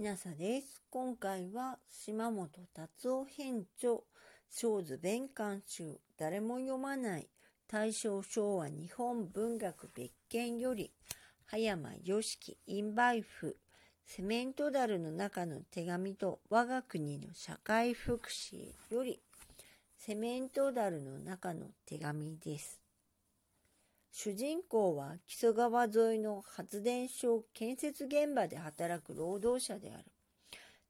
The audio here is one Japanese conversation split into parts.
ひなさです。今回は島本達夫編著、小図弁官集、誰も読まない、大正昭和日本文学別件より、葉山良樹インバイフ、セメントダルの中の手紙と我が国の社会福祉より、セメントダルの中の手紙です。主人公は木曽川沿いの発電所建設現場で働く労働者である。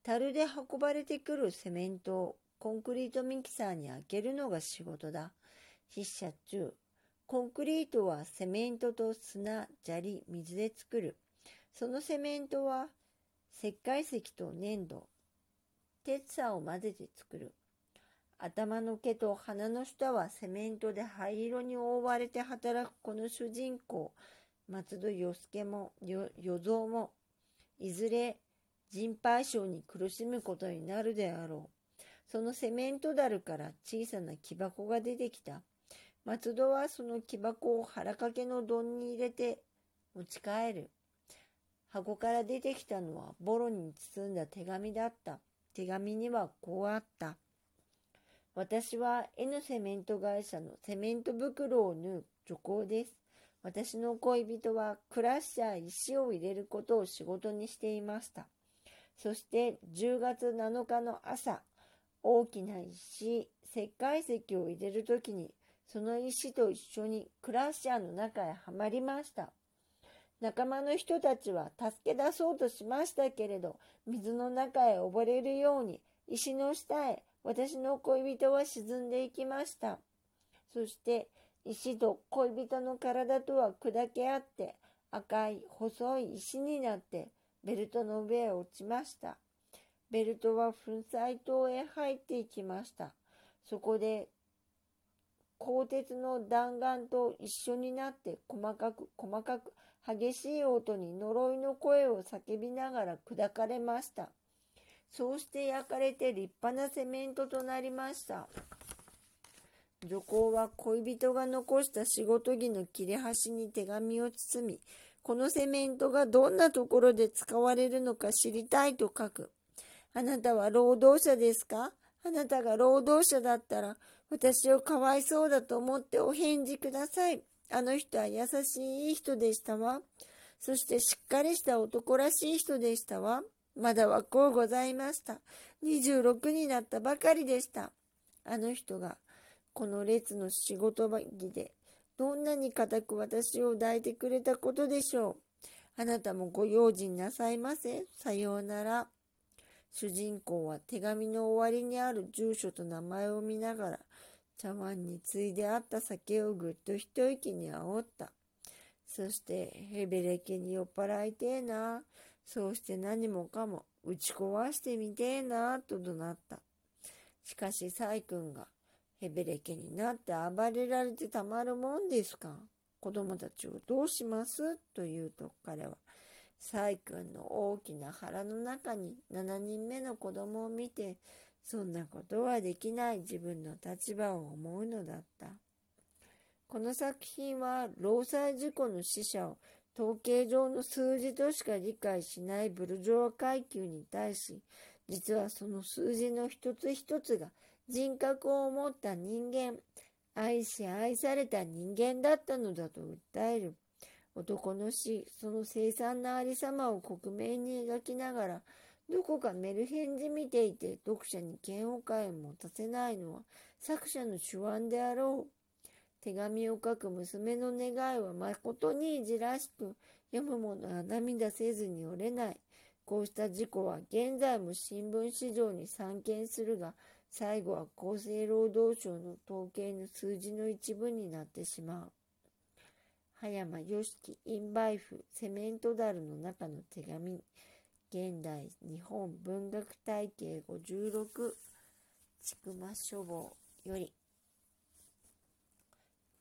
樽で運ばれてくるセメントをコンクリートミキサーに開けるのが仕事だ。筆者中。コンクリートはセメントと砂、砂利、水で作る。そのセメントは石灰石と粘土、鉄砂を混ぜて作る。頭の毛と鼻の下はセメントで灰色に覆われて働くこの主人公、松戸与助も、与蔵も、いずれ人敗症に苦しむことになるであろう。そのセメントダルから小さな木箱が出てきた。松戸はその木箱を腹掛けの丼に入れて持ち帰る。箱から出てきたのはボロに包んだ手紙だった。手紙にはこうあった。私は N セメント会社のセメント袋を縫う女工です。私の恋人はクラッシャー石を入れることを仕事にしていました。そして10月7日の朝、大きな石、石灰石を入れるときに、その石と一緒にクラッシャーの中へはまりました。仲間の人たちは助け出そうとしましたけれど、水の中へ溺れるように石の下へ私の恋人は沈んでいきました。そして石と恋人の体とは砕け合って赤い細い石になってベルトの上へ落ちました。ベルトは粉砕塔へ入っていきました。そこで鋼鉄の弾丸と一緒になって細かく細かく激しい音に呪いの声を叫びながら砕かれました。そうして焼かれて立派なセメントとなりました。女工は恋人が残した仕事着の切れ端に手紙を包み、このセメントがどんなところで使われるのか知りたいと書く。あなたは労働者ですか？あなたが労働者だったら、私をかわいそうだと思ってお返事ください。あの人は優しい人でしたわ。そしてしっかりした男らしい人でしたわ。まだ若うございました。26になったばかりでした。あの人が、この列の仕事場着で、どんなに固く私を抱いてくれたことでしょう。あなたもご用心なさいませ。さようなら。主人公は手紙の終わりにある住所と名前を見ながら、茶碗についであった酒をぐっと一息に煽った。そして、ヘベレケに酔っ払いてえな。そうして何もかも打ち壊してみてえなと怒鳴った。しかし、サイ君がヘベレケになって暴れられてたまるもんですか子供たちをどうします？と言うと彼は、サイ君の大きな腹の中に7人目の子供を見て、そんなことはできない自分の立場を思うのだった。この作品は労災事故の死者を統計上の数字としか理解しないブルジョワ階級に対し、実はその数字の一つ一つが人格を持った人間、愛し愛された人間だったのだと訴える。男の死、その凄惨なありさまを克明に描きながら、どこかメルヘンじみていて読者に嫌悪感を持たせないのは作者の手腕であろう。手紙を書く娘の願いは誠にいじらしく、読む者は涙せずに折れない。こうした事故は現在も新聞市場に散見するが、最後は厚生労働省の統計の数字の一部になってしまう。葉山良樹インバイフセメントダルの中の手紙現代日本文学体系56ちくま書房より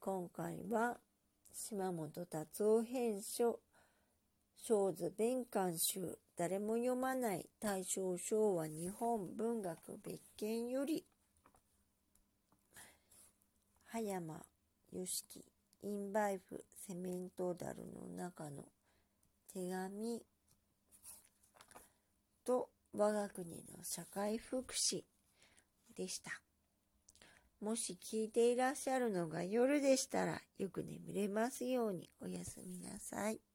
今回は島本達夫編書小図弁官集誰も読まない大正昭和日本文学別件より葉山良樹インバイフセメントダルの中の手紙と我が国の社会福祉でした。もし聞いていらっしゃるのが夜でしたらよく眠れますようにおやすみなさい。